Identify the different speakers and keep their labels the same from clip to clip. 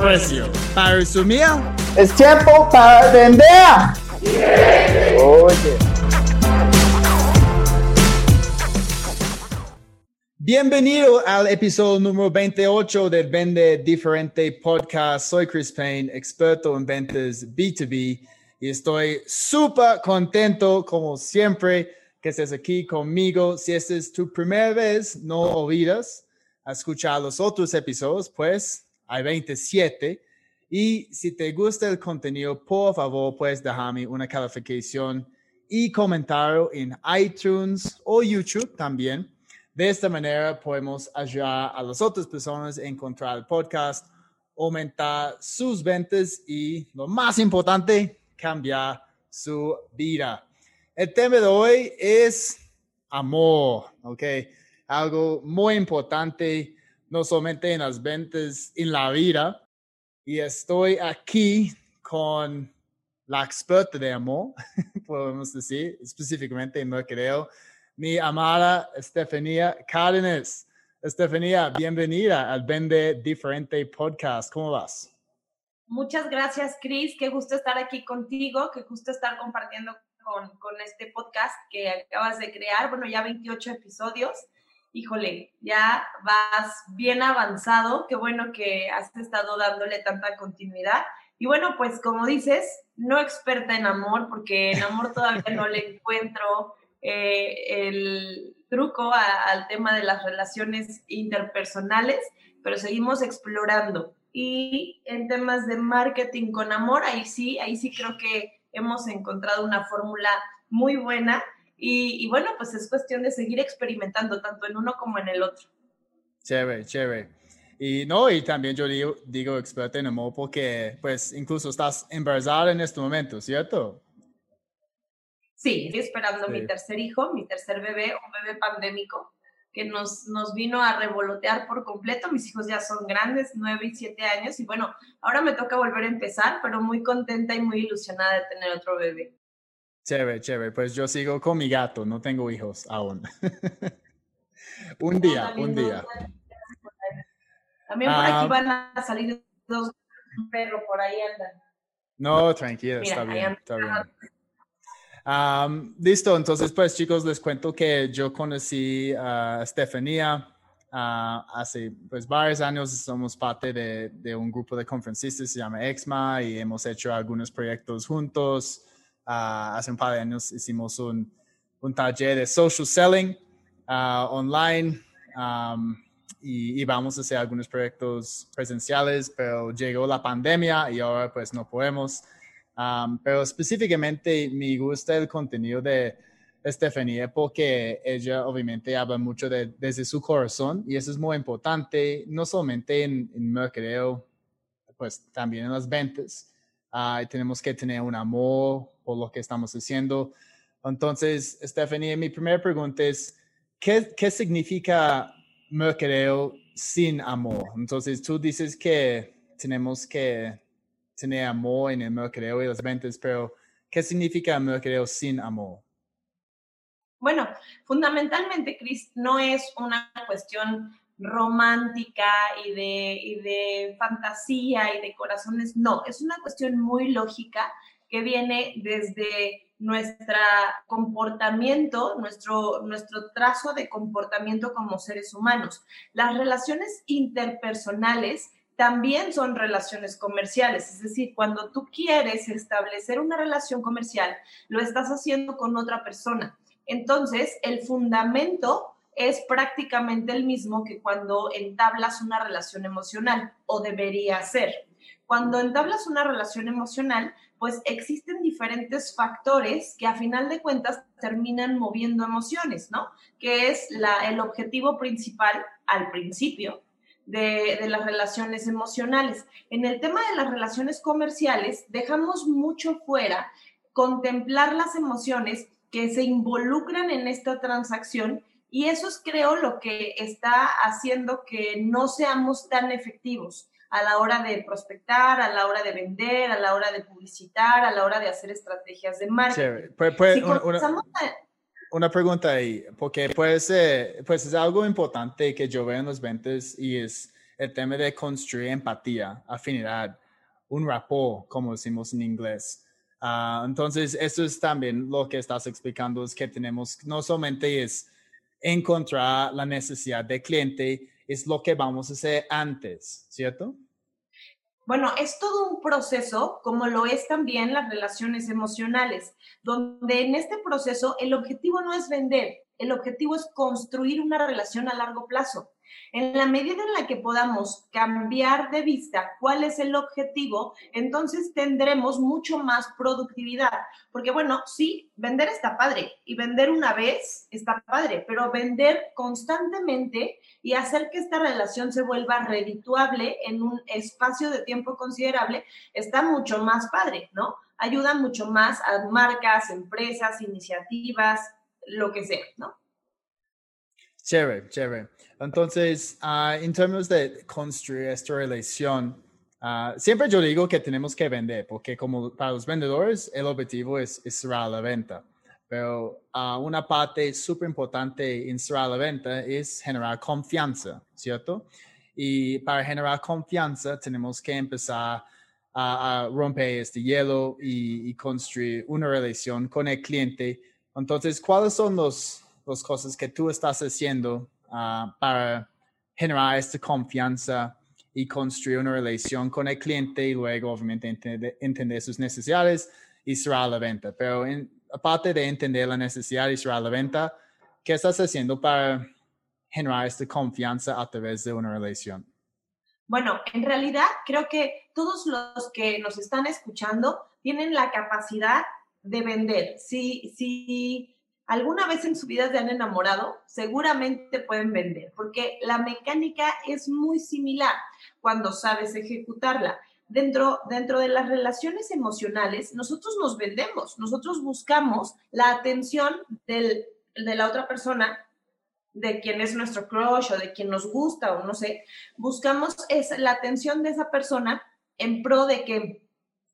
Speaker 1: precio. Para resumir,
Speaker 2: Es tiempo para vender. Oye.
Speaker 1: bienvenido al episodio número 28 del Vende Diferente Podcast. Soy Chris Payne, experto en ventas B2B y estoy súper contento, como siempre, que estés aquí conmigo. Si esta es tu primera vez, no olvides escuchar los otros episodios, pues hay 27. Y si te gusta el contenido, por favor, puedes dejarme una calificación y comentario en iTunes o YouTube también. De esta manera podemos ayudar a las otras personas a encontrar el podcast, aumentar sus ventas y, lo más importante, cambiar su vida. El tema de hoy es amor, ¿ok? Algo muy importante, no solamente en las ventas, en la vida. Y estoy aquí con la experta de amor, podemos decir, específicamente en mercadeo, mi amada Estefanía Cárdenas. Estefanía, bienvenida al Vende Diferente Podcast. ¿Cómo vas?
Speaker 3: Muchas gracias, Chris. Qué gusto estar aquí contigo, qué gusto estar compartiendo con, con este podcast que acabas de crear. Bueno, ya 28 episodios. Híjole, ya vas bien avanzado. Qué bueno que has estado dándole tanta continuidad. Y bueno, pues como dices, no experta en amor, porque en amor todavía no le encuentro eh, el truco a- al tema de las relaciones interpersonales, pero seguimos explorando. Y en temas de marketing con amor, ahí sí, ahí sí creo que hemos encontrado una fórmula muy buena. Y, y bueno, pues es cuestión de seguir experimentando tanto en uno como en el otro.
Speaker 1: Chévere, chévere. Y no, y también yo digo, digo experta en amor porque, pues, incluso estás embarazada en este momento, ¿cierto?
Speaker 3: Sí, estoy esperando
Speaker 1: Sí.
Speaker 3: mi tercer hijo, mi tercer bebé, un bebé pandémico que nos, nos vino a revolotear por completo. Mis hijos ya son grandes, nueve y siete años, y bueno, ahora me toca volver a empezar, pero muy contenta y muy ilusionada de tener otro bebé.
Speaker 1: Chévere, chévere. Pues yo sigo con mi gato, no tengo hijos aún. un día, un día.
Speaker 3: También por
Speaker 1: Ah.
Speaker 3: aquí van a salir dos un perro por ahí andan.
Speaker 1: No, tranquila,
Speaker 3: Mira,
Speaker 1: está bien,
Speaker 3: anda.
Speaker 1: está bien. Am, listo, entonces pues chicos, les cuento que yo conocí a Estefanía ah, hace pues varios años, somos parte de, de un grupo de conferencistas, se llama EXMA y hemos hecho algunos proyectos juntos. Ah, hace un par de años hicimos un, un taller de social selling ah, online am, y, y vamos a hacer algunos proyectos presenciales, pero llegó la pandemia y ahora pues no podemos. Um, pero específicamente me gusta el contenido de Estefanía porque ella obviamente habla mucho de, desde su corazón y eso es muy importante, no solamente en, en mercadeo, pues también en las ventas. Ah, tenemos que tener un amor lo que estamos haciendo. Entonces, Estefanía, mi primera pregunta es, ¿qué, qué significa mercadeo sin amor? Entonces, tú dices que tenemos que tener amor en el mercadeo y las ventas, pero ¿qué significa mercadeo sin amor?
Speaker 3: Bueno, fundamentalmente, Cris, no es una cuestión romántica y de, y de fantasía y de corazones, no, es una cuestión muy lógica que viene desde nuestro comportamiento, nuestro, nuestro trazo de comportamiento como seres humanos. Las relaciones interpersonales también son relaciones comerciales, es decir, cuando tú quieres establecer una relación comercial, lo estás haciendo con otra persona. Entonces, el fundamento es prácticamente el mismo que cuando entablas una relación emocional, o debería ser. Cuando entablas una relación emocional, pues existen diferentes factores que a final de cuentas terminan moviendo emociones, ¿no? Que es el objetivo principal al principio de, de, las relaciones emocionales. En el tema de las relaciones comerciales, dejamos mucho fuera contemplar las emociones que se involucran en esta transacción y eso es creo lo que está haciendo que no seamos tan efectivos a la hora de prospectar, a la hora de vender, a la hora de publicitar, a la hora de hacer estrategias de marketing.
Speaker 1: Pues, pues, una, una, pregunta ahí, porque pues, pues es algo importante que yo veo en los ventas y es el tema de construir empatía, afinidad, un rapport, como decimos en inglés. Uh, entonces, eso es también lo que estás explicando, es que tenemos, no solamente es encontrar la necesidad del cliente, es lo que vamos a hacer antes, ¿cierto?
Speaker 3: Bueno, es todo un proceso, como lo es también las relaciones emocionales, donde en este proceso el objetivo no es vender, el objetivo es construir una relación a largo plazo. En la medida en la que podamos cambiar de vista cuál es el objetivo, entonces tendremos mucho más productividad. Porque bueno, sí, vender está padre y vender una vez está padre, pero vender constantemente y hacer que esta relación se vuelva redituable en un espacio de tiempo considerable está mucho más padre, ¿no? Ayuda mucho más a marcas, empresas, iniciativas, lo que sea, ¿no?
Speaker 1: Chévere, chévere. Entonces, uh, en términos de construir esta relación, uh, siempre yo digo que tenemos que vender, porque como para los vendedores, el objetivo es, cerrar la venta. Pero uh, una parte súper importante en cerrar la venta es generar confianza, ¿cierto? Y para generar confianza tenemos que empezar a, romper este hielo y, y construir una relación con el cliente. Entonces, ¿cuáles son los las cosas que tú estás haciendo ah, para generar esta confianza y construir una relación con el cliente y luego obviamente entender, sus necesidades y cerrar la venta. Pero aparte de entender la necesidad y cerrar la venta, ¿qué estás haciendo para generar esta confianza a través de una relación?
Speaker 3: Bueno, en realidad creo que todos los que nos están escuchando tienen la capacidad de vender. Si, si alguna vez en su vida se han enamorado, seguramente pueden vender, porque la mecánica es muy similar cuando sabes ejecutarla. Dentro, dentro de las relaciones emocionales, nosotros nos vendemos, nosotros buscamos la atención del, de la otra persona, de quien es nuestro crush o de quien nos gusta o no sé, buscamos es la atención de esa persona en pro de que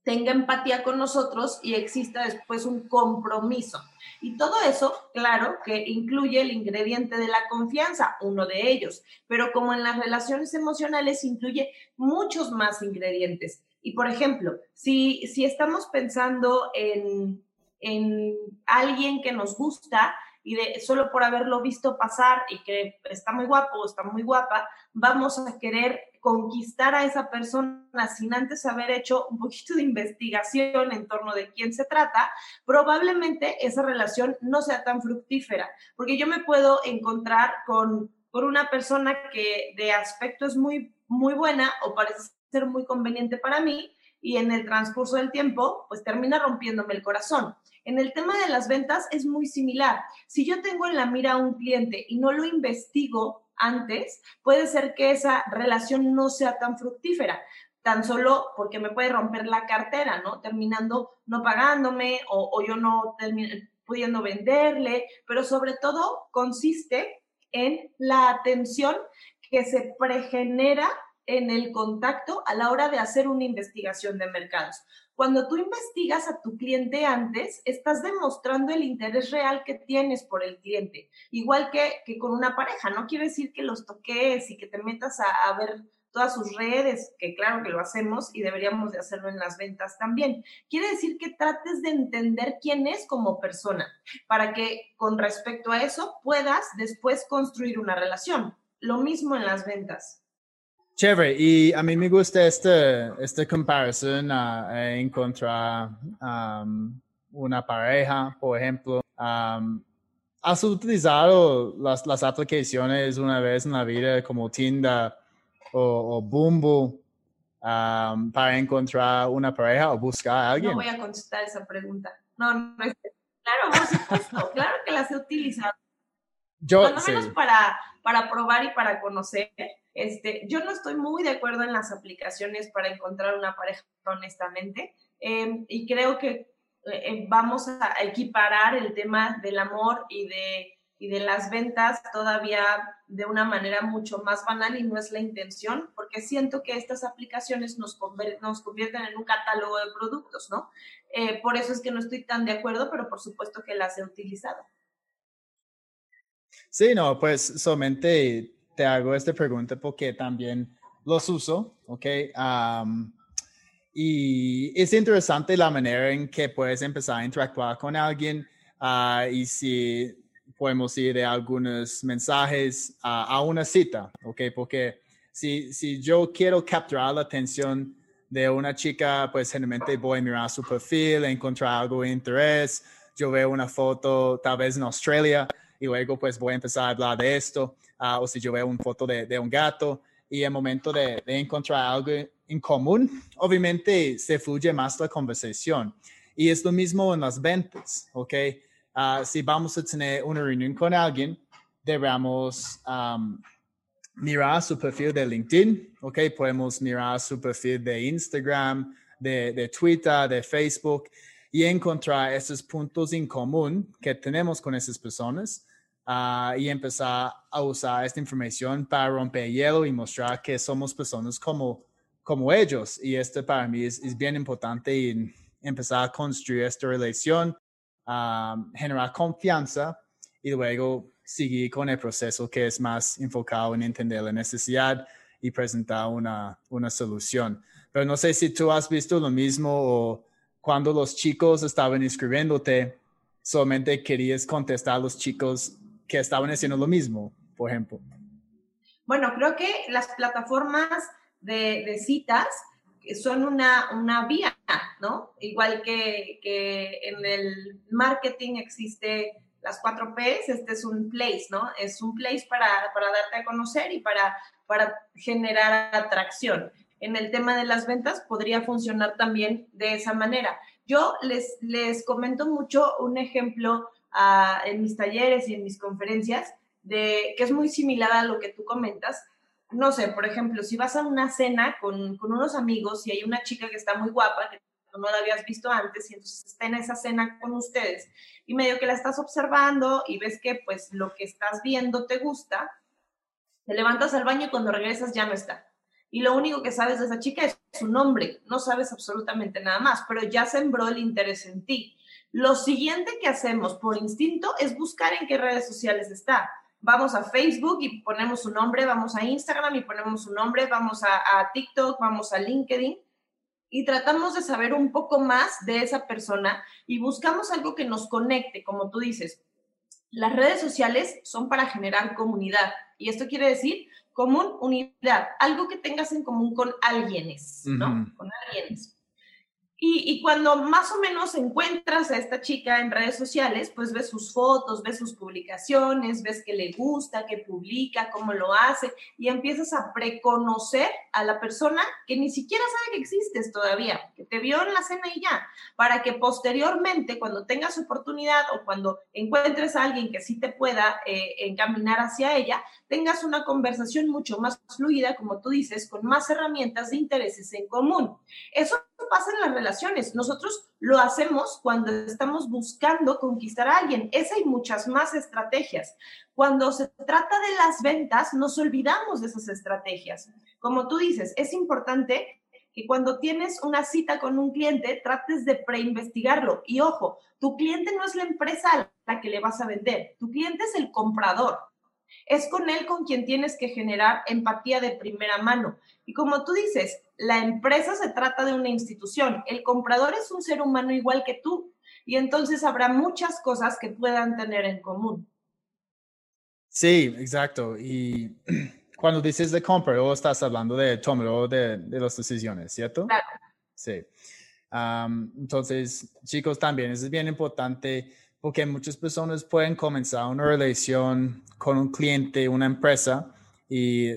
Speaker 3: tenga empatía con nosotros y exista después un compromiso. Y todo eso, claro, que incluye el ingrediente de la confianza, uno de ellos, pero como en las relaciones emocionales incluye muchos más ingredientes. Y por ejemplo, si, si estamos pensando en, en alguien que nos gusta, y de solo por haberlo visto pasar y que está muy guapo o está muy guapa, vamos a querer conquistar a esa persona sin antes haber hecho un poquito de investigación en torno de quién se trata, probablemente esa relación no sea tan fructífera, porque yo me puedo encontrar con, con una persona que de aspecto es muy, muy buena o parece ser muy conveniente para mí, y en el transcurso del tiempo, pues termina rompiéndome el corazón. En el tema de las ventas es muy similar. Si yo tengo en la mira a un cliente y no lo investigo antes, puede ser que esa relación no sea tan fructífera tan solo porque me puede romper la cartera, ¿no? Terminando no pagándome o, o yo no pudiendo venderle, pero sobre todo consiste en la atención que se pregenera en el contacto a la hora de hacer una investigación de mercados. Cuando tú investigas a tu cliente antes, estás demostrando el interés real que tienes por el cliente, igual que, que con una pareja. No quiere decir que los toques y que te metas a, a ver todas sus redes, que claro que lo hacemos y deberíamos de hacerlo en las ventas también. Quiere decir que trates de entender quién es como persona, para que con respecto a eso puedas después construir una relación. Lo mismo en las ventas.
Speaker 1: Chévere, y a mí me gusta este, esta comparación a, encontrar um, una pareja, por ejemplo. Um, ¿Has utilizado las, las, aplicaciones una vez en la vida como Tinder o, o Bumble um, para encontrar una pareja o buscar a alguien?
Speaker 3: No voy a contestar esa pregunta. No, no es... Claro, por supuesto, claro que las he utilizado. Yo, Cuando menos para, para probar y para conocer Este, yo no estoy muy de acuerdo en las aplicaciones para encontrar una pareja, honestamente, em, y creo que eh, vamos a equiparar el tema del amor y de y de las ventas todavía de una manera mucho más banal y no es la intención, porque siento que estas aplicaciones nos, nos convierten en un catálogo de productos, ¿no? Eh, por eso es que no estoy tan de acuerdo, pero por supuesto que las he utilizado.
Speaker 1: Sí, no, pues solamente te hago esta pregunta porque también los uso, ¿ok? y es interesante la manera en que puedes empezar a interactuar con alguien uh, y si podemos ir de algunos mensajes a, una cita, ¿ok? Porque si, si yo quiero capturar la atención de una chica, pues generalmente voy a mirar su perfil, encontrar algo de interés, yo veo una foto tal vez en Australia y luego pues voy a empezar a hablar de esto, ah, o si yo veo una foto de, de un gato y el momento de, de, encontrar algo en común, obviamente se fluye más la conversación. Y es lo mismo en las ventas, ¿ok? Ah, si vamos a tener una reunión con alguien, debemos mirar su perfil de LinkedIn, ¿ok? Podemos mirar su perfil de Instagram, de, Twitter, de Facebook y encontrar esos puntos en común que tenemos con esas personas ah, y empezar a usar esta información para romper hielo y mostrar que somos personas como, como ellos. Y esto para mí es, es bien importante y empezar a construir esta relación generar confianza y luego seguir con el proceso que es más enfocado en entender la necesidad y presentar una, una solución. Pero no sé si tú has visto lo mismo o cuando los chicos estaban inscribiéndote, solamente querías contestar a los chicos que estaban haciendo lo mismo, por ejemplo.
Speaker 3: Bueno, creo que las plataformas de, citas son una, una vía, ¿no? Igual que, que, en el marketing existe las cuatro P's, este es un place, ¿no? Es un place para, para darte a conocer y para, para generar atracción. En el tema de las ventas podría funcionar también de esa manera. Yo les, les comento mucho un ejemplo uh, en mis talleres y en mis conferencias de que es muy similar a lo que tú comentas, no sé, por ejemplo, si vas a una cena con, unos amigos y hay una chica que está muy guapa, que no la habías visto antes, y entonces está en esa cena con ustedes, y medio que la estás observando y ves que pues lo que estás viendo te gusta, te levantas al baño y cuando regresas ya no está. Y lo único que sabes de esa chica es su nombre, no sabes absolutamente nada más, pero ya sembró el interés en ti. Lo siguiente que hacemos por instinto es buscar en qué redes sociales está vamos a Facebook y ponemos su nombre, vamos a Instagram y ponemos su nombre, vamos a, TikTok, vamos a LinkedIn y tratamos de saber un poco más de esa persona y buscamos algo que nos conecte, como tú dices. Las redes sociales son para generar comunidad y esto quiere decir común, unidad, algo que tengas en común con alguienes, ¿no? Con alguienes. Y, cuando más o menos encuentras a esta chica en redes sociales, pues ves sus fotos, ves sus publicaciones, ves que le gusta, que publica, cómo lo hace, y empiezas a preconocer a la persona que ni siquiera sabe que existes todavía, que te vio en la cena y ya, para que posteriormente, cuando tengas oportunidad o cuando encuentres a alguien que sí te pueda eh, encaminar hacia ella, tengas una conversación mucho más fluida, como tú dices, con más herramientas de intereses en común. Eso pasa en las relaciones. Nosotros lo hacemos cuando estamos buscando conquistar a alguien. Esa y muchas más estrategias. Cuando se trata de las ventas, nos olvidamos de esas estrategias. Como tú dices, es importante que cuando tienes una cita con un cliente, trates de preinvestigarlo. Y ojo, tu cliente no es la empresa a la que le vas a vender, tu cliente es el comprador. Es con él con quien tienes que generar empatía de primera mano. Y como tú dices, la empresa se trata de una institución, el comprador es un ser humano igual que tú y entonces habrá muchas cosas que puedan tener en común.
Speaker 1: Sí, exacto. Y cuando dices de comprador, estás hablando de tomador de, de las decisiones, ¿cierto?
Speaker 3: Claro.
Speaker 1: Sí. entonces, chicos, también es bien importante porque muchas personas pueden comenzar una relación con un cliente, una empresa, y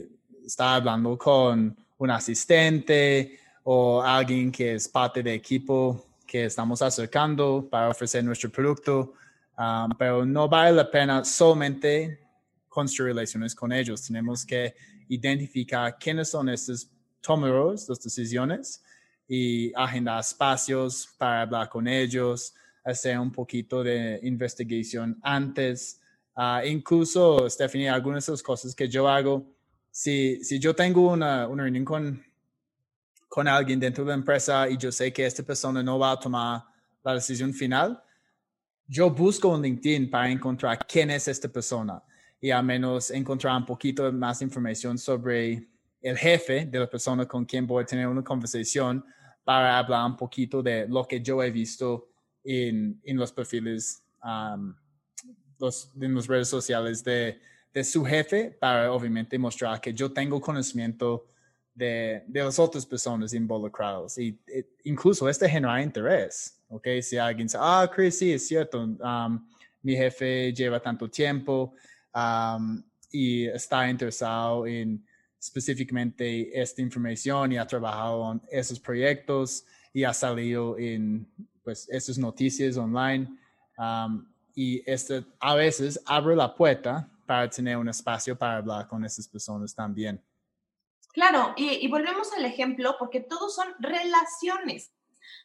Speaker 1: está hablando con un asistente o alguien que es parte del equipo que estamos acercando para ofrecer nuestro producto, um, pero no vale la pena solamente construir relaciones con ellos. Tenemos que identificar quiénes son estos tomadores de decisiones y agendar espacios para hablar con ellos, hacer un poquito de investigación antes. Uh, incluso, Stephanie, algunas de las cosas que yo hago, si, si yo tengo una, una reunión con, con alguien dentro de la empresa y yo sé que esta persona no va a tomar la decisión final, yo busco en LinkedIn para encontrar quién es esta persona y al menos encontrar un poquito más información sobre el jefe de la persona con quien voy a tener una conversación para hablar un poquito de lo que yo he visto en, en los perfiles, um, los, en las redes sociales de, de, su jefe, para obviamente mostrar que yo tengo conocimiento de, de las otras personas involucradas. Y, incluso este genera interés, ¿ok? Si alguien dice, ah, Chris, sí, es cierto, um, mi jefe lleva tanto tiempo um, y está interesado en específicamente esta información y ha trabajado en esos proyectos y ha salido en pues esas noticias online um, y este a veces abre la puerta para tener un espacio para hablar con esas personas también.
Speaker 3: Claro, y, y volvemos al ejemplo porque todos son relaciones.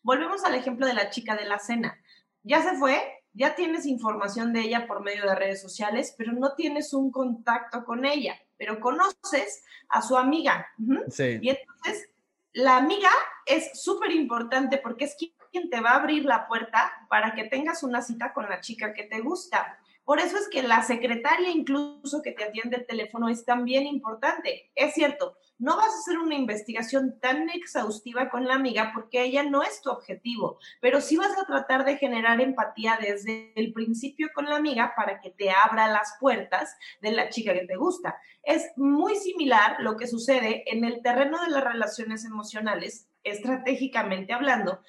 Speaker 3: Volvemos al ejemplo de la chica de la cena. Ya se fue, ya tienes información de ella por medio de redes sociales, pero no tienes un contacto con ella pero conoces a su amiga. Sí. Y entonces, la amiga es súper importante porque es quien te va a abrir la puerta para que tengas una cita con la chica que te gusta. Por eso es que la secretaria incluso que te atiende el teléfono es también importante. Es cierto, no vas a hacer una investigación tan exhaustiva con la amiga porque ella no es tu objetivo, pero sí vas a tratar de generar empatía desde el principio con la amiga para que te abra las puertas de la chica que te gusta. Es muy similar lo que sucede en el terreno de las relaciones emocionales estratégicamente hablando,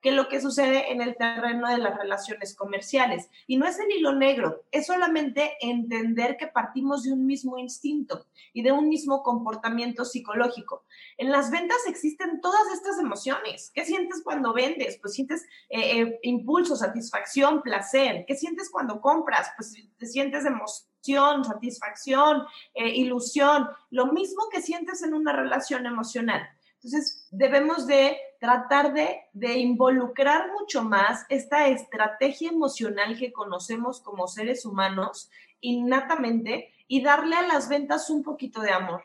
Speaker 3: que lo que sucede en el terreno de las relaciones comerciales. Y no es el hilo negro, es solamente entender que partimos de un mismo instinto y de un mismo comportamiento psicológico. En las ventas existen todas estas emociones. ¿Qué sientes cuando vendes? Pues sientes eh, eh, impulso, satisfacción, placer. ¿Qué sientes cuando compras? Pues te sientes emoción, satisfacción, eh, ilusión. Lo mismo que sientes en una relación emocional. Entonces, debemos de tratar de, de, involucrar mucho más esta estrategia emocional que conocemos como seres humanos innatamente y darle a las ventas un poquito de amor.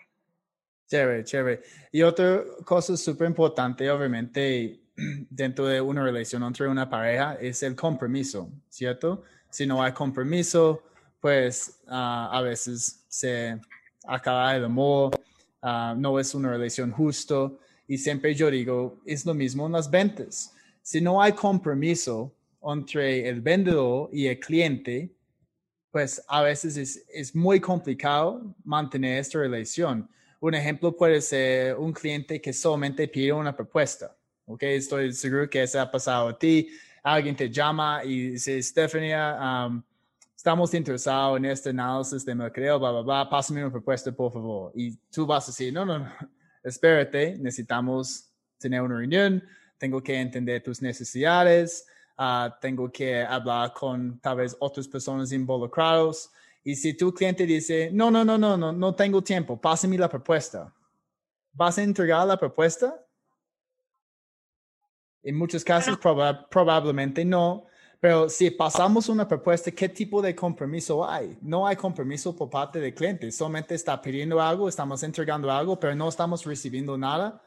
Speaker 1: Chévere, chévere. Y otra cosa súper importante, obviamente, dentro de una relación entre una pareja es el compromiso, ¿cierto? Si no hay compromiso, pues uh, a veces se acaba el amor, uh, no es una relación justo. Y siempre yo digo, es lo mismo en las ventas. Si no hay compromiso entre el vendedor y el cliente, pues a veces es, es muy complicado mantener esta relación. Un ejemplo puede ser un cliente que solamente pide una propuesta. ¿ok? Estoy seguro que eso ha pasado a ti. Alguien te llama y dice, Stephanie, um, estamos interesados en este análisis de mercado, bla, bla, bla, pásame una propuesta, por favor. Y tú vas a decir, no, no, no, espérate, necesitamos tener una reunión, tengo que entender tus necesidades, ah, tengo que hablar con tal vez otras personas involucradas. Y si tu cliente dice, no, no, no, no, no, no tengo tiempo, pásame la propuesta. ¿Vas a entregar la propuesta? En muchos casos probablemente no, pero si pasamos una propuesta, ¿qué tipo de compromiso hay? No hay compromiso por parte del cliente, solamente está pidiendo algo, estamos entregando algo, pero no estamos recibiendo nada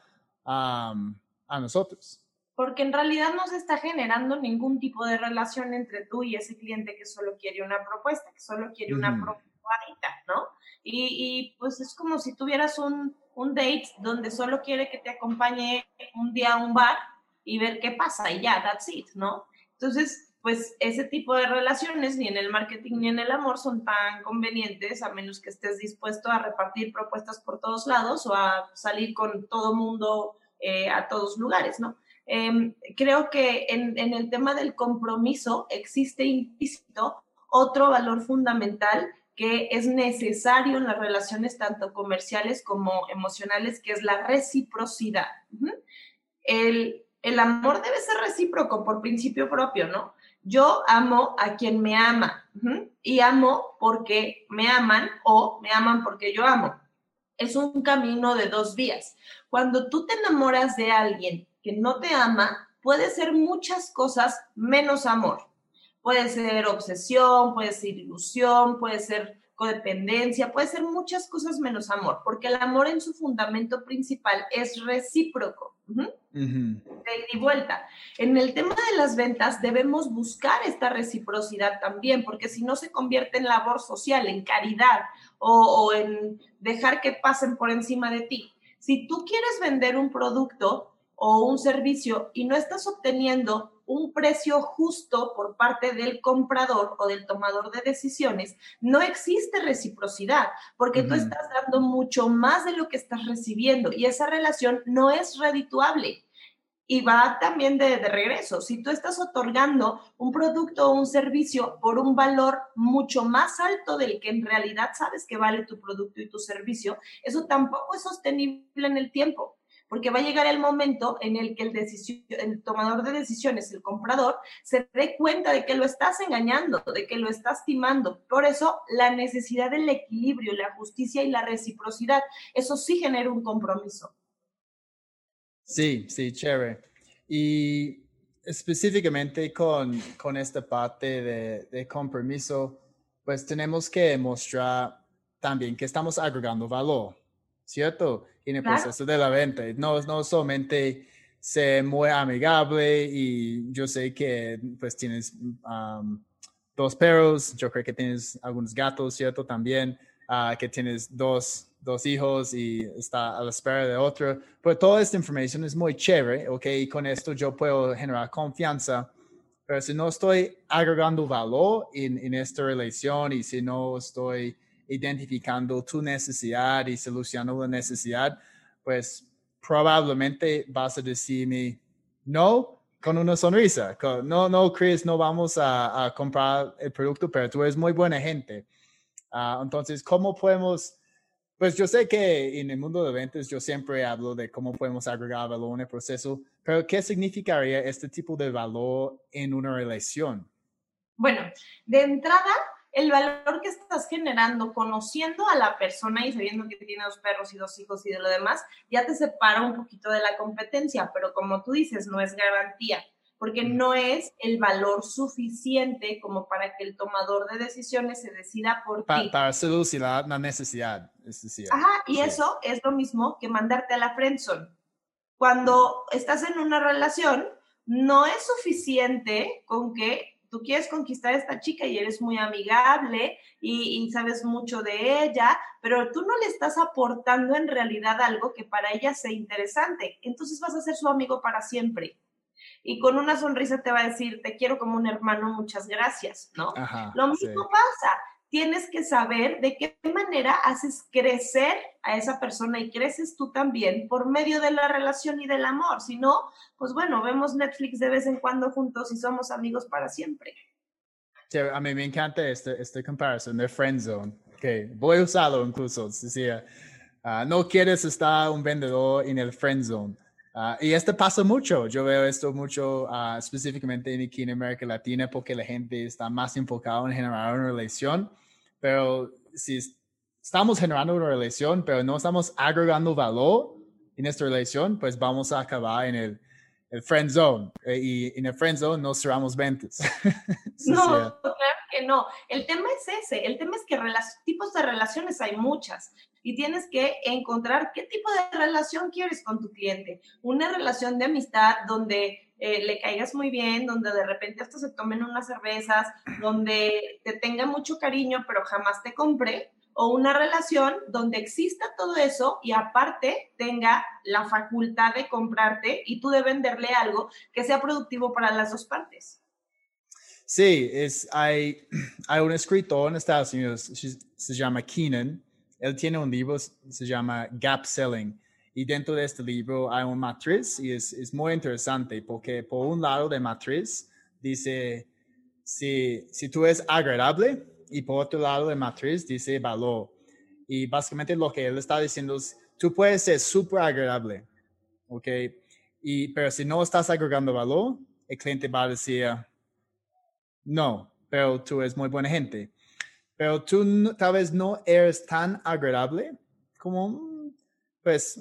Speaker 1: a nosotros.
Speaker 3: Porque en realidad no se está generando ningún tipo de relación entre tú y ese cliente que solo quiere una propuesta, que solo quiere una propuesta, ¿no? Y, pues es como si tuvieras un, un date donde solo quiere que te acompañe un día a un bar y ver qué pasa y ya, that's it, ¿no? Entonces, pues ese tipo de relaciones ni en el marketing ni en el amor son tan convenientes a menos que estés dispuesto a repartir propuestas por todos lados o a salir con todo mundo eh, a todos lugares, ¿no? Em, creo que en, en el tema del compromiso existe implícito otro valor fundamental que es necesario en las relaciones tanto comerciales como emocionales, que es la reciprocidad. el, el amor debe ser recíproco por principio propio, ¿no? Yo amo a quien me ama y amo porque me aman o me aman porque yo amo. es un camino de dos vías. Cuando tú te enamoras de alguien que no te ama, puede ser muchas cosas menos amor. Puede ser obsesión, puede ser ilusión, puede ser codependencia, puede ser muchas cosas menos amor, porque el amor en su fundamento principal es recíproco. De ida y vuelta. En el tema de las ventas debemos buscar esta reciprocidad también, porque si no se convierte en labor social, en caridad o, o en dejar que pasen por encima de ti. Si tú quieres vender un producto o un servicio y no estás obteniendo un precio justo por parte del comprador o del tomador de decisiones, no existe reciprocidad, porque tú estás dando mucho más de lo que estás recibiendo y esa relación no es redituable. Y va también de, de regreso. Si tú estás otorgando un producto o un servicio por un valor mucho más alto del que en realidad sabes que vale tu producto y tu servicio, eso tampoco es sostenible en el tiempo porque va a llegar el momento en el que el, el tomador de decisiones, el comprador, se dé cuenta de que lo estás engañando, de que lo estás timando. Por eso, la necesidad del equilibrio, la justicia y la reciprocidad, eso sí genera un compromiso.
Speaker 1: Sí, sí, chévere. Y específicamente con, con esta parte de, de compromiso, pues tenemos que mostrar también que estamos agregando valor, ¿cierto? en el proceso de la venta. No, no solamente ser muy amigable y yo sé que pues tienes dos perros, yo creo que tienes algunos gatos, ¿cierto? También, ah, que tienes dos, dos hijos y está a la espera de otro. Pues toda esta información es muy chévere, ¿ok? Y con esto yo puedo generar confianza. Pero si no estoy agregando valor en, en esta relación y si no estoy identificando tu necesidad y solucionando la necesidad, pues probablemente vas a decirme no con una sonrisa. No, no, Chris, no vamos a, comprar el producto, pero tú eres muy buena gente. Ah, entonces, ¿cómo podemos? Pues yo sé que en el mundo de ventas yo siempre hablo de cómo podemos agregar valor en el proceso, pero ¿qué significaría este tipo de valor en una relación?
Speaker 3: Bueno, de entrada, el valor que estás generando conociendo a la persona y sabiendo que tiene dos perros y dos hijos y de lo demás, ya te separa un poquito de la competencia, pero como tú dices, no es garantía, porque no es el valor suficiente como para que el tomador de decisiones se decida por ti.
Speaker 1: Para seducir la, necesidad,
Speaker 3: Ajá, y eso es lo mismo que mandarte a la friendzone. Cuando estás en una relación, no es suficiente con que tú quieres conquistar a esta chica y eres muy amigable y, sabes mucho de ella, pero tú no le estás aportando en realidad algo que para ella sea interesante. Entonces vas a ser su amigo para siempre. Y con una sonrisa te va a decir, te quiero como un hermano, muchas gracias, ¿no? Lo mismo pasa tienes que saber de qué manera haces crecer a esa persona y creces tú también por medio de la relación y del amor. Si no, pues bueno, vemos Netflix de vez en cuando juntos y somos amigos para siempre.
Speaker 1: a mí me encanta este, este comparación de friend zone, que voy a usarlo incluso. Decía, uh, no quieres estar un vendedor en el friend zone. Uh, y esto pasa mucho. Yo veo esto mucho uh, específicamente aquí en América Latina porque la gente está más enfocada en generar una relación. Pero si estamos generando una relación, pero no estamos agregando valor en esta relación, pues vamos a acabar en el, el friend zone. Eh, y en el friend zone no cerramos ventas.
Speaker 3: no, claro que no. El tema es ese. El tema es que tipos de relaciones hay muchas y tienes que encontrar qué tipo de relación quieres con tu cliente. Una relación de amistad donde eh, le caigas muy bien, donde de repente hasta se tomen unas cervezas, donde te tenga mucho cariño, pero jamás te compre, o una relación donde exista todo eso y aparte tenga la facultad de comprarte y tú de venderle algo que sea productivo para las dos partes.
Speaker 1: Sí, es, hay, hay un escritor en Estados Unidos, se llama Keenan, él tiene un libro, se llama Gap Selling y dentro de este libro hay una matriz y es, es muy interesante porque por un lado de matriz dice si, si tú eres agradable y por otro lado de matriz dice valor. Y básicamente lo que él está diciendo es, tú puedes ser súper agradable, ¿ok? Y, pero si no estás agregando valor, el cliente va a decir, no, pero tú eres muy buena gente. Pero tú tal vez no eres tan agradable como pues,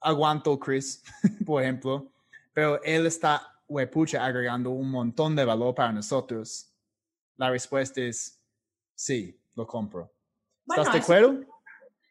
Speaker 1: aguanto Chris, por ejemplo, pero él está, pucha, agregando un montón de valor para nosotros. La respuesta es sí, lo compro. ¿Estás de acuerdo?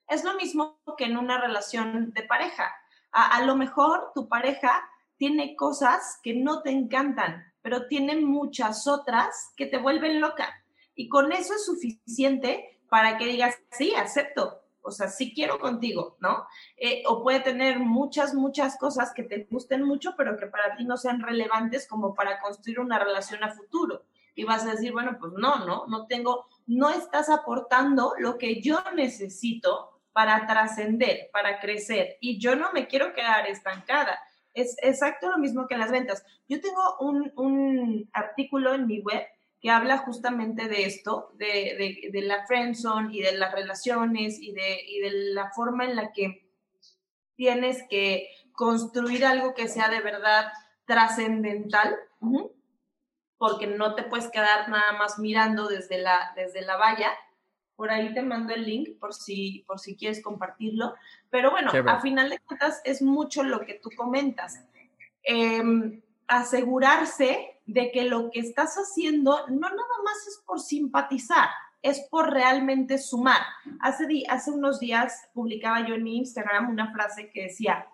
Speaker 3: Es, lo mismo que en una relación de pareja. A, a lo mejor tu pareja tiene cosas que no te encantan, pero tiene muchas otras que te vuelven loca. Y con eso es suficiente para que digas, sí, acepto, o sea, sí quiero contigo, ¿no? Eh, o puede tener muchas, muchas cosas que te gusten mucho, pero que para ti no sean relevantes como para construir una relación a futuro. Y vas a decir, bueno, pues no, no, no tengo, no estás aportando lo que yo necesito para trascender, para crecer. Y yo no me quiero quedar estancada. Es exacto lo mismo que en las ventas. Yo tengo un, un artículo en mi web que habla justamente de esto, de, de, de la friendzone y de las relaciones y de, y de la forma en la que tienes que construir algo que sea de verdad trascendental, porque no te puedes quedar nada más mirando desde la, desde la valla. Por ahí te mando el link por si, por si quieres compartirlo. Pero bueno, a final de cuentas es mucho lo que tú comentas. Em, asegurarse de que lo que estás haciendo no nada más es por simpatizar, es por realmente sumar. Hace, hace unos días publicaba yo en mi Instagram una frase que decía,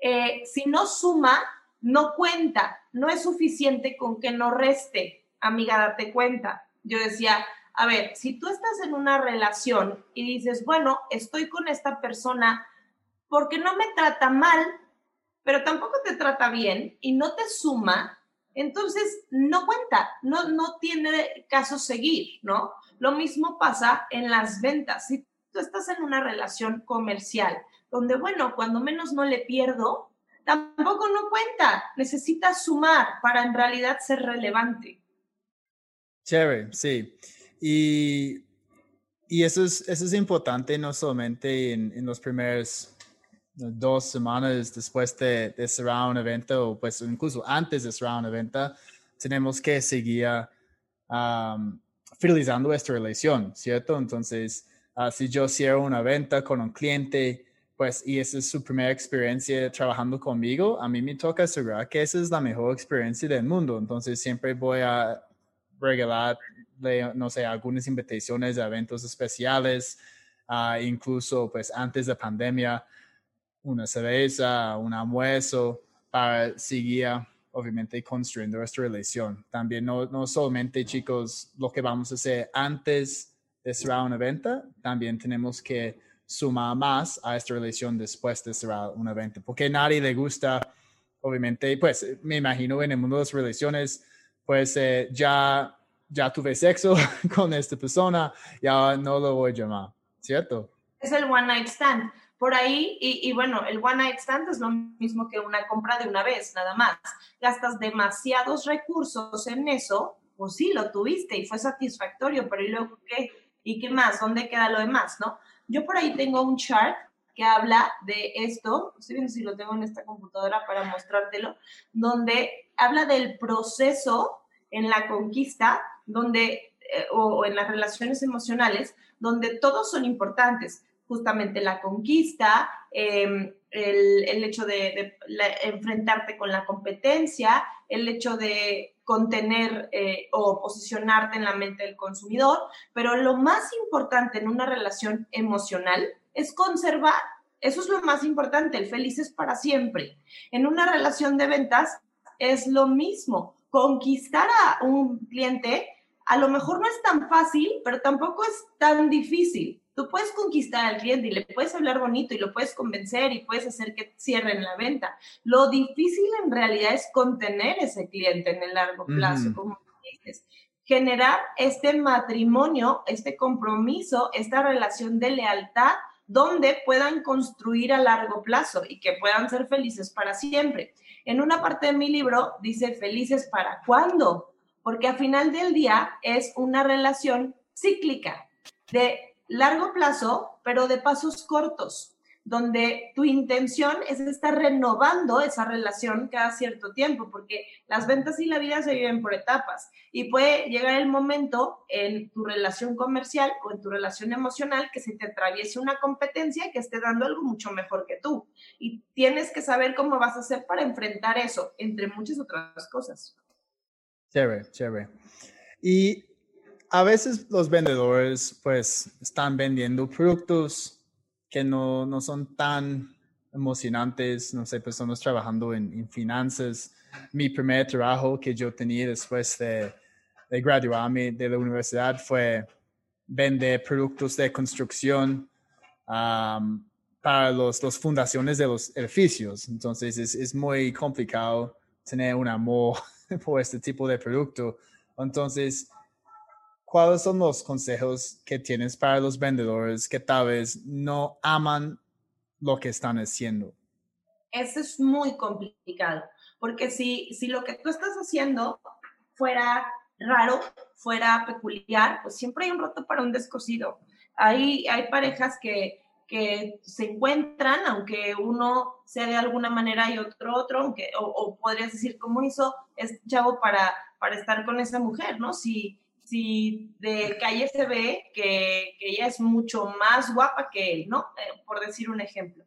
Speaker 3: eh, si no suma, no cuenta, no es suficiente con que no reste, amiga, date cuenta. Yo decía, a ver, si tú estás en una relación y dices, bueno, estoy con esta persona porque no me trata mal, pero tampoco te trata bien y no te suma, entonces no cuenta, no, no tiene caso seguir, ¿no? Lo mismo pasa en las ventas. Si tú estás en una relación comercial, donde, bueno, cuando menos no le pierdo, tampoco no cuenta, necesita sumar para en realidad ser relevante.
Speaker 1: Chévere, sí. Y, y eso, es, eso es importante no solamente en, en los primeros dos semanas después de, cerrar un evento, pues incluso antes de cerrar un evento, tenemos que seguir um, fidelizando nuestra relación, ¿cierto? Entonces, uh, si yo cierro una venta con un cliente, pues, y esa es su primera experiencia trabajando conmigo, a mí me toca asegurar que esa es la mejor experiencia del mundo. Entonces, siempre voy a regalar, no sé, algunas invitaciones a eventos especiales, uh, incluso, pues, antes de pandemia, una cerveza, un almuerzo para seguir obviamente construyendo nuestra relación. También no, no solamente chicos lo que vamos a hacer antes de cerrar una venta, también tenemos que sumar más a esta relación después de cerrar una venta, porque a nadie le gusta, obviamente, pues me imagino en el mundo de las relaciones, pues eh, ya, ya tuve sexo con esta persona, ya no lo voy a llamar, ¿cierto?
Speaker 3: Es el one night stand por ahí, y, bueno, el one night stand es lo mismo que una compra de una vez, nada más. Gastas demasiados recursos en eso, pues sí, lo tuviste y fue satisfactorio, pero ¿y luego qué? ¿Y qué más? ¿Dónde queda lo demás, no? Yo por ahí tengo un chart que habla de esto, estoy viendo si lo tengo en esta computadora para mostrártelo, donde habla del proceso en la conquista, donde, eh, o en las relaciones emocionales, donde todos son importantes justamente la conquista, em, el, hecho de, enfrentarte con la competencia, el hecho de contener eh, o posicionarte en la mente del consumidor, pero lo más importante en una relación emocional es conservar. Eso es lo más importante, el feliz es para siempre. En una relación de ventas es lo mismo. Conquistar a un cliente a lo mejor no es tan fácil, pero tampoco es tan difícil. Tú puedes conquistar al cliente y le puedes hablar bonito y lo puedes convencer y puedes hacer que cierren la venta. Lo difícil en realidad es contener ese cliente en el largo plazo, como dices. Generar este matrimonio, este compromiso, esta relación de lealtad donde puedan construir a largo plazo y que puedan ser felices para siempre. En una parte de mi libro dice felices para cuándo, porque al final del día es una relación cíclica de largo plazo, pero de pasos cortos, donde tu intención es estar renovando esa relación cada cierto tiempo, porque las ventas y la vida se viven por etapas y puede llegar el momento en tu relación comercial o en tu relación emocional que se te atraviese una competencia que esté dando algo mucho mejor que tú y tienes que saber cómo vas a hacer para enfrentar eso, entre muchas otras cosas.
Speaker 1: Chévere, chévere. Y a veces los vendedores pues están vendiendo productos que no, no son tan emocionantes, no sé, personas trabajando en, finanzas. Mi primer trabajo que yo tenía después de, de graduarme de la universidad fue vender productos de construcción para las los fundaciones de los edificios. Entonces es, es, muy complicado tener un amor por este tipo de producto. Entonces, ¿cuáles son los consejos que tienes para los vendedores que tal vez no aman lo que están haciendo?
Speaker 3: Eso es muy complicado, porque si, si lo que tú estás haciendo fuera raro, fuera peculiar, pues siempre hay un roto para un descosido. Hay, hay parejas que, que se encuentran, aunque uno sea de alguna manera y otro otro, aunque, o, o podrías decir, ¿cómo hizo este chavo para, para estar con esa mujer? ¿no? Si, si de calle se ve que, ella es mucho más guapa que él, ¿no? Eh, por decir un ejemplo.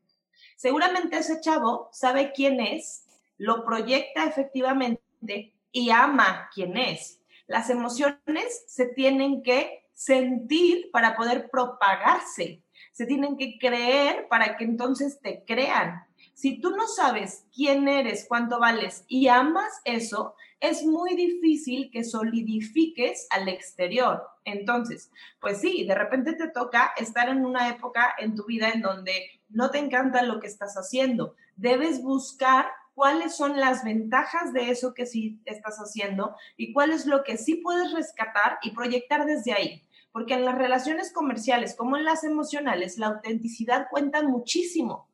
Speaker 3: Seguramente ese chavo sabe quién es, lo proyecta efectivamente y ama quién es. Las emociones se tienen que sentir para poder propagarse, se tienen que creer para que entonces te crean. Si tú no sabes quién eres, cuánto vales y amas eso, es muy difícil que solidifiques al exterior. Entonces, pues sí, de repente te toca estar en una época en tu vida en donde no te encanta lo que estás haciendo. Debes buscar cuáles son las ventajas de eso que sí estás haciendo y cuál es lo que sí puedes rescatar y proyectar desde ahí. Porque en las relaciones comerciales como en las emocionales, la autenticidad cuenta muchísimo.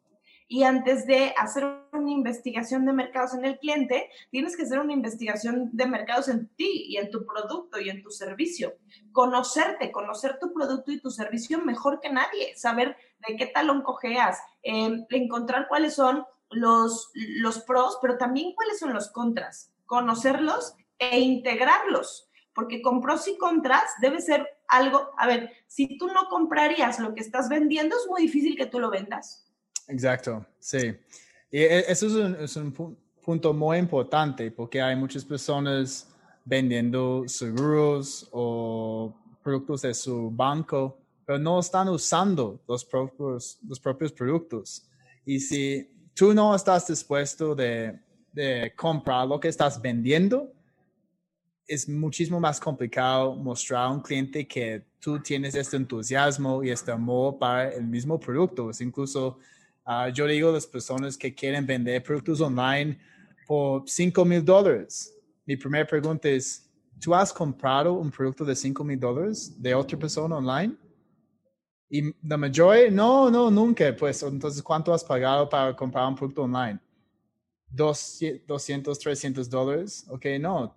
Speaker 3: Y antes de hacer una investigación de mercados en el cliente, tienes que hacer una investigación de mercados en ti y en tu producto y en tu servicio. Conocerte, conocer tu producto y tu servicio mejor que nadie, saber de qué talón cojeas, em, encontrar cuáles son los, los pros, pero también cuáles son los contras, conocerlos e integrarlos, porque con pros y contras debe ser algo, a ver, si tú no comprarías lo que estás vendiendo, es muy difícil que tú lo vendas.
Speaker 1: Exacto, sí. Y e, eso es un, punto muy importante porque hay muchas personas vendiendo seguros o productos de su banco, pero no están usando los propios, los propios productos. Y si tú no estás dispuesto de, comprar lo que estás vendiendo, es muchísimo más complicado mostrar a un cliente que tú tienes este entusiasmo y este amor para el mismo producto. Es incluso Ah, yo digo a las personas que quieren vender productos online por 5 mil dólares. Mi primera pregunta es, ¿tú has comprado un producto de 5 mil dólares de otra persona online? Y la mayoría, no, no, nunca. Pues entonces, ¿cuánto has pagado para comprar un producto online? 200, 300 dólares. Ok, no.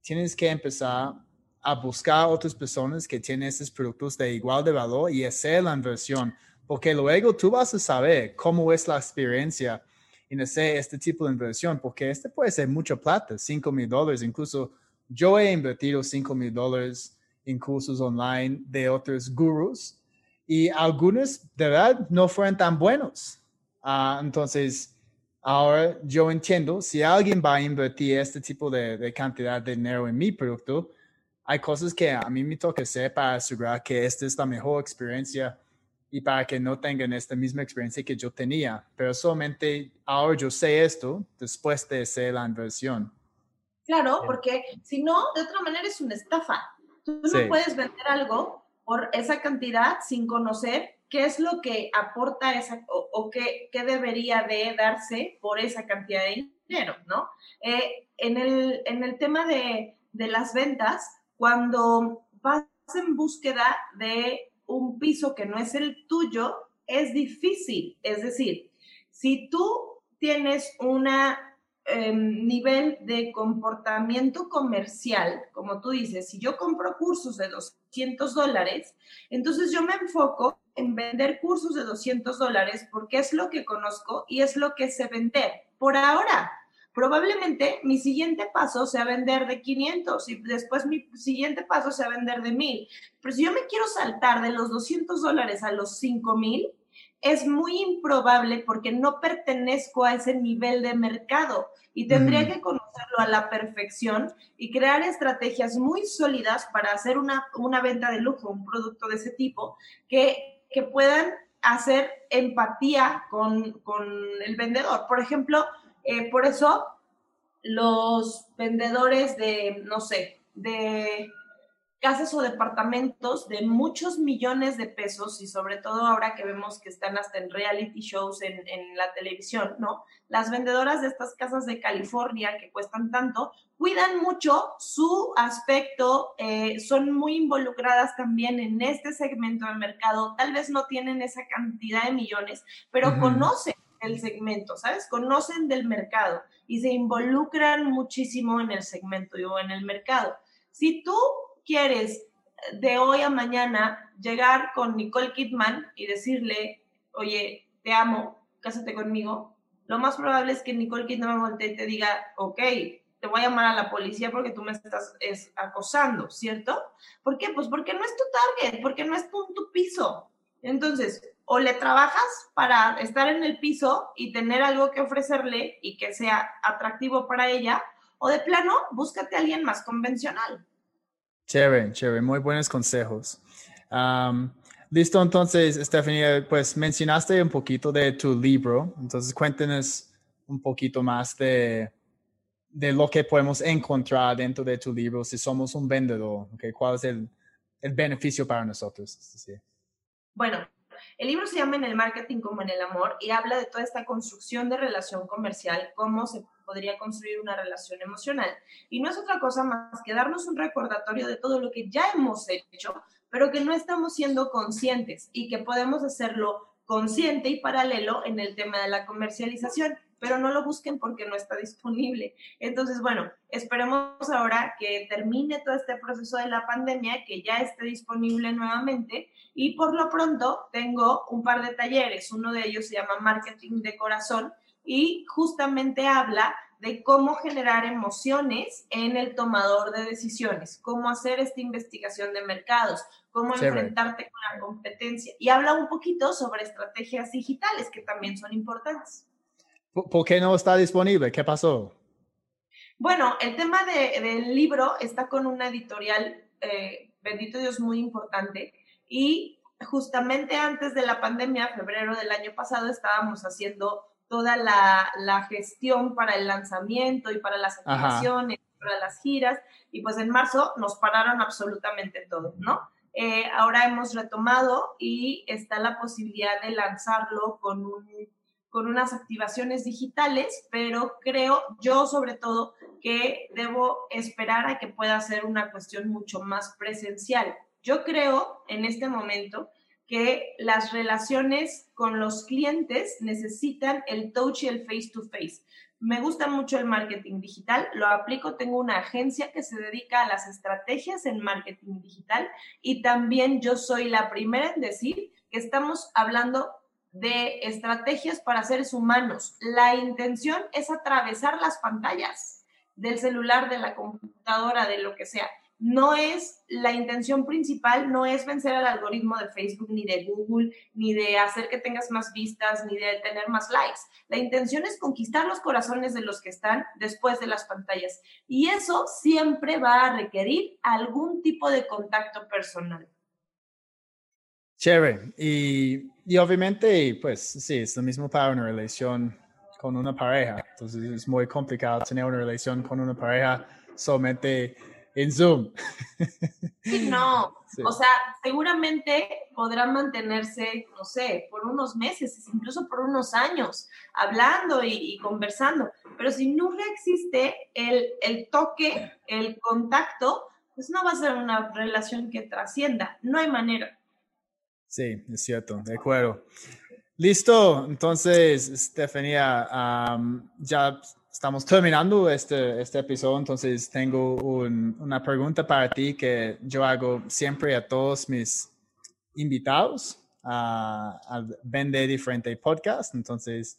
Speaker 1: Tienes que empezar a buscar otras personas que tienen esos productos de igual de valor y hacer la inversión porque luego tú vas a saber cómo es la experiencia en hacer este tipo de inversión, porque este puede ser mucha plata, 5 mil dólares, incluso yo he invertido 5 mil dólares en cursos online de otros gurus y algunos de verdad no fueron tan buenos. Ah, entonces, ahora yo entiendo, si alguien va a invertir este tipo de, de, cantidad de dinero en mi producto, hay cosas que a mí me toca hacer para asegurar que esta es la mejor experiencia y para que no tengan esta misma experiencia que yo tenía. Pero solamente ahora yo sé esto después de hacer la inversión.
Speaker 3: Claro, porque si no, de otra manera es una estafa. Tú no puedes vender algo por esa cantidad sin conocer qué es lo que aporta esa o, qué, qué, debería de darse por esa cantidad de dinero, ¿no? Eh, en, el, en el tema de, de las ventas, cuando vas en búsqueda de un piso que no es el tuyo, es difícil. Es decir, si tú tienes un em, nivel de comportamiento comercial, como tú dices, si yo compro cursos de 200 dólares, entonces yo me enfoco en vender cursos de 200 dólares porque es lo que conozco y es lo que sé vender. Por ahora, probablemente mi siguiente paso sea vender de 500 y después mi siguiente paso sea vender de 1000. Pero si yo me quiero saltar de los 200 dólares a los 5000, es muy improbable porque no pertenezco a ese nivel de mercado y tendría que conocerlo a la perfección y crear estrategias muy sólidas para hacer una, una venta de lujo, un producto de ese tipo, que, que puedan hacer empatía con, con, el vendedor. Por ejemplo, eh, por eso los vendedores de, no sé, de casas o departamentos de muchos millones de pesos y sobre todo ahora que vemos que están hasta en reality shows en, la televisión, ¿no? Las vendedoras de estas casas de California que cuestan tanto, cuidan mucho su aspecto, eh, son muy involucradas también en este segmento del mercado, tal vez no tienen esa cantidad de millones, pero conocen el segmento, ¿sabes? Conocen del mercado y se involucran muchísimo en el segmento o en el mercado. Si tú quieres de hoy a mañana llegar con Nicole Kidman y decirle, oye, te amo, cásate conmigo, lo más probable es que Nicole Kidman voltee y te diga, ok, te voy a llamar a la policía porque tú me estás acosando, ¿cierto? ¿Por qué? Pues porque no es tu target, porque no es tu piso. Entonces, o le trabajas para estar en el piso y tener algo que ofrecerle y que sea atractivo para ella, o de plano, búscate a alguien más convencional.
Speaker 1: Chévere, chévere, muy buenos consejos. listo, entonces, Stephanie, pues mencionaste un poquito de tu libro, entonces cuéntenos un poquito más de, de lo que podemos encontrar dentro de tu libro si somos un vendedor, okay? ¿cuál es el, el beneficio para nosotros?
Speaker 3: Sí. Bueno, el libro se llama En el marketing como en el amor y habla de toda esta construcción de relación comercial, cómo se podría construir una relación emocional. Y no es otra cosa más que darnos un recordatorio de todo lo que ya hemos hecho, pero que no estamos siendo conscientes y que podemos hacerlo consciente y paralelo en el tema de la comercialización, pero no lo busquen porque no está disponible. Entonces, bueno, esperemos ahora que termine todo este proceso de la pandemia, que ya esté disponible nuevamente y por lo pronto tengo un par de talleres, uno de ellos se llama Marketing de Corazón y justamente habla de cómo generar emociones en el tomador de decisiones, cómo hacer esta investigación de mercados, cómo enfrentarte con la competencia. Y habla un poquito sobre estrategias digitales que también son importantes.
Speaker 1: ¿Por qué no está disponible? ¿Qué pasó?
Speaker 3: Bueno, el tema del libro está con una editorial, eh, bendito Dios, muy importante. Y justamente antes de la pandemia, febrero del año pasado, estábamos haciendo toda la, gestión para el lanzamiento y para las activaciones, para las giras, y pues en marzo nos pararon absolutamente todo, ¿no? Eh, ahora hemos retomado y está la posibilidad de lanzarlo con, con unas activaciones digitales, pero creo yo sobre todo que debo esperar a que pueda ser una cuestión mucho más presencial. Yo creo en este momento que las relaciones con los clientes necesitan el touch y el face to face. Me gusta mucho el marketing digital, lo aplico, tengo una agencia que se dedica a las estrategias en marketing digital y también yo soy la primera en decir que estamos hablando de estrategias para seres humanos. La intención es atravesar las pantallas del celular, de la computadora, de lo que sea no es la intención principal, no es vencer al algoritmo de Facebook, ni de Google, ni de hacer que tengas más vistas, ni de tener más likes. La intención es conquistar los corazones de los que están después de las pantallas. Y eso siempre va a requerir algún tipo de contacto personal.
Speaker 1: Chévere. Y, y obviamente, pues sí, es lo mismo para una relación con una pareja. Entonces es muy complicado tener una relación con una pareja solamente en Zoom.
Speaker 3: Sí, no, o sea, seguramente podrán mantenerse, no sé, por unos meses, incluso por unos años, hablando y, conversando, pero si no existe el, el toque, el contacto, pues no va a ser una relación que trascienda, no hay manera.
Speaker 1: Sí, es cierto, de acuerdo. Listo, entonces, Estefanía, ya estamos terminando este, este episodio, entonces tengo una pregunta para ti que yo hago siempre a todos mis invitados. a, a Vende Diferente Podcast. Entonces,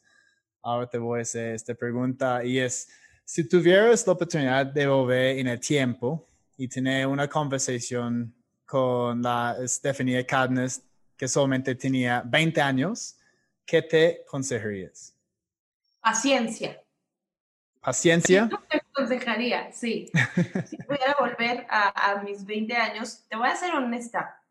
Speaker 1: ahora te voy a hacer esta pregunta y es, si tuvieras la oportunidad de volver en el tiempo y tener una conversación con la Stephanie Cárdenas, que solamente tenía 20 años, ¿qué te aconsejarías?
Speaker 3: Paciencia.
Speaker 1: ¿Paciencia?
Speaker 3: te aconsejaría, sí. Si pudiera volver a, a mis 20 años, te voy a ser honesta.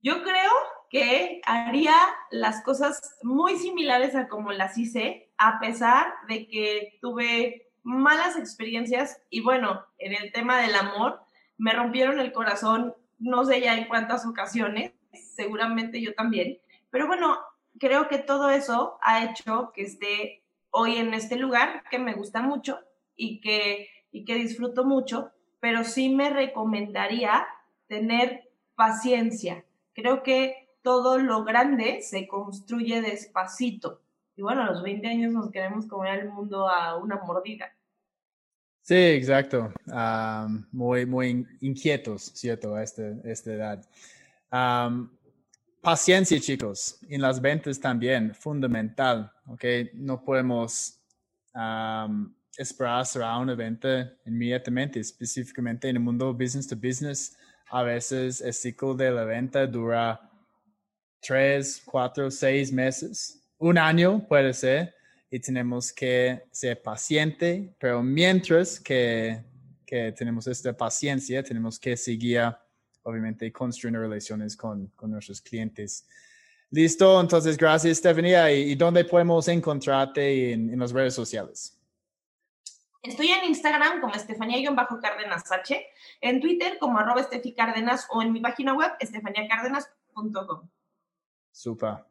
Speaker 3: Yo creo que haría las cosas muy similares a como las hice, a pesar de que tuve malas experiencias y bueno, en el tema del amor, me rompieron el corazón, no sé ya en cuántas ocasiones, seguramente yo también, pero bueno, creo que todo eso ha hecho que esté hoy en este lugar que me gusta mucho y que, y que disfruto mucho, pero sí me recomendaría tener paciencia. Creo que todo lo grande se construye despacito. Y bueno, a los 20 años nos queremos comer el mundo a una mordida.
Speaker 1: Sí, exacto. muy, muy inquietos, ¿cierto? A este, esta edad. Paciencia, chicos, en las ventas también, fundamental, ¿ok? No podemos esperar a una venta inmediatamente, específicamente en el mundo business to business. A veces el ciclo de la venta dura tres, cuatro, seis meses, un año puede ser, y tenemos que ser paciente, pero mientras que, que tenemos esta paciencia, tenemos que seguir, obviamente, construyendo relaciones con, con nuestros clientes. Listo, entonces gracias Stephanie. ¿Y, dónde podemos encontrarte en, en las redes sociales?
Speaker 3: Estoy en Instagram como Estefanía-Cárdenas H, en Twitter como arroba Cárdenas o en mi página web estefaniacárdenas.com.
Speaker 1: Super.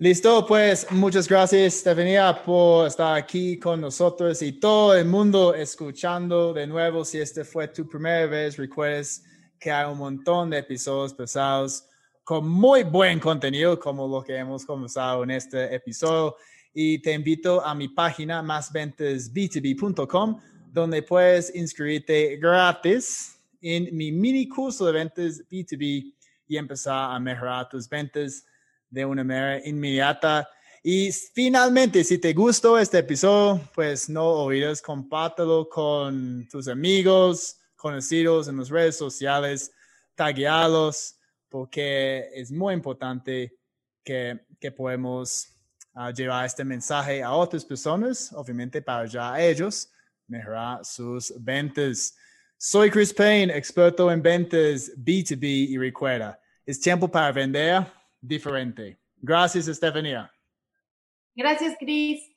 Speaker 1: Listo, pues muchas gracias, Stefania, por estar aquí con nosotros y todo el mundo escuchando de nuevo. Si este fue tu primera vez, recuerdes que hay un montón de episodios pesados con muy buen contenido, como lo que hemos conversado en este episodio. Y te invito a mi página másventasb2b.com, donde puedes inscribirte gratis en mi mini curso de ventas B2B y empezar a mejorar tus ventas de una manera inmediata. Y finalmente, si te gustó este episodio, pues no olvides compártelo con tus amigos, conocidos en las redes sociales, taguearlos, porque es muy importante que, que uh, llevar este mensaje a otras personas, obviamente para ya ellos mejorar sus ventas. Soy Chris Payne, experto en ventas B2B y recuerda, es tiempo para vender diferente. Gracias, Estefanía.
Speaker 3: Gracias, Cris.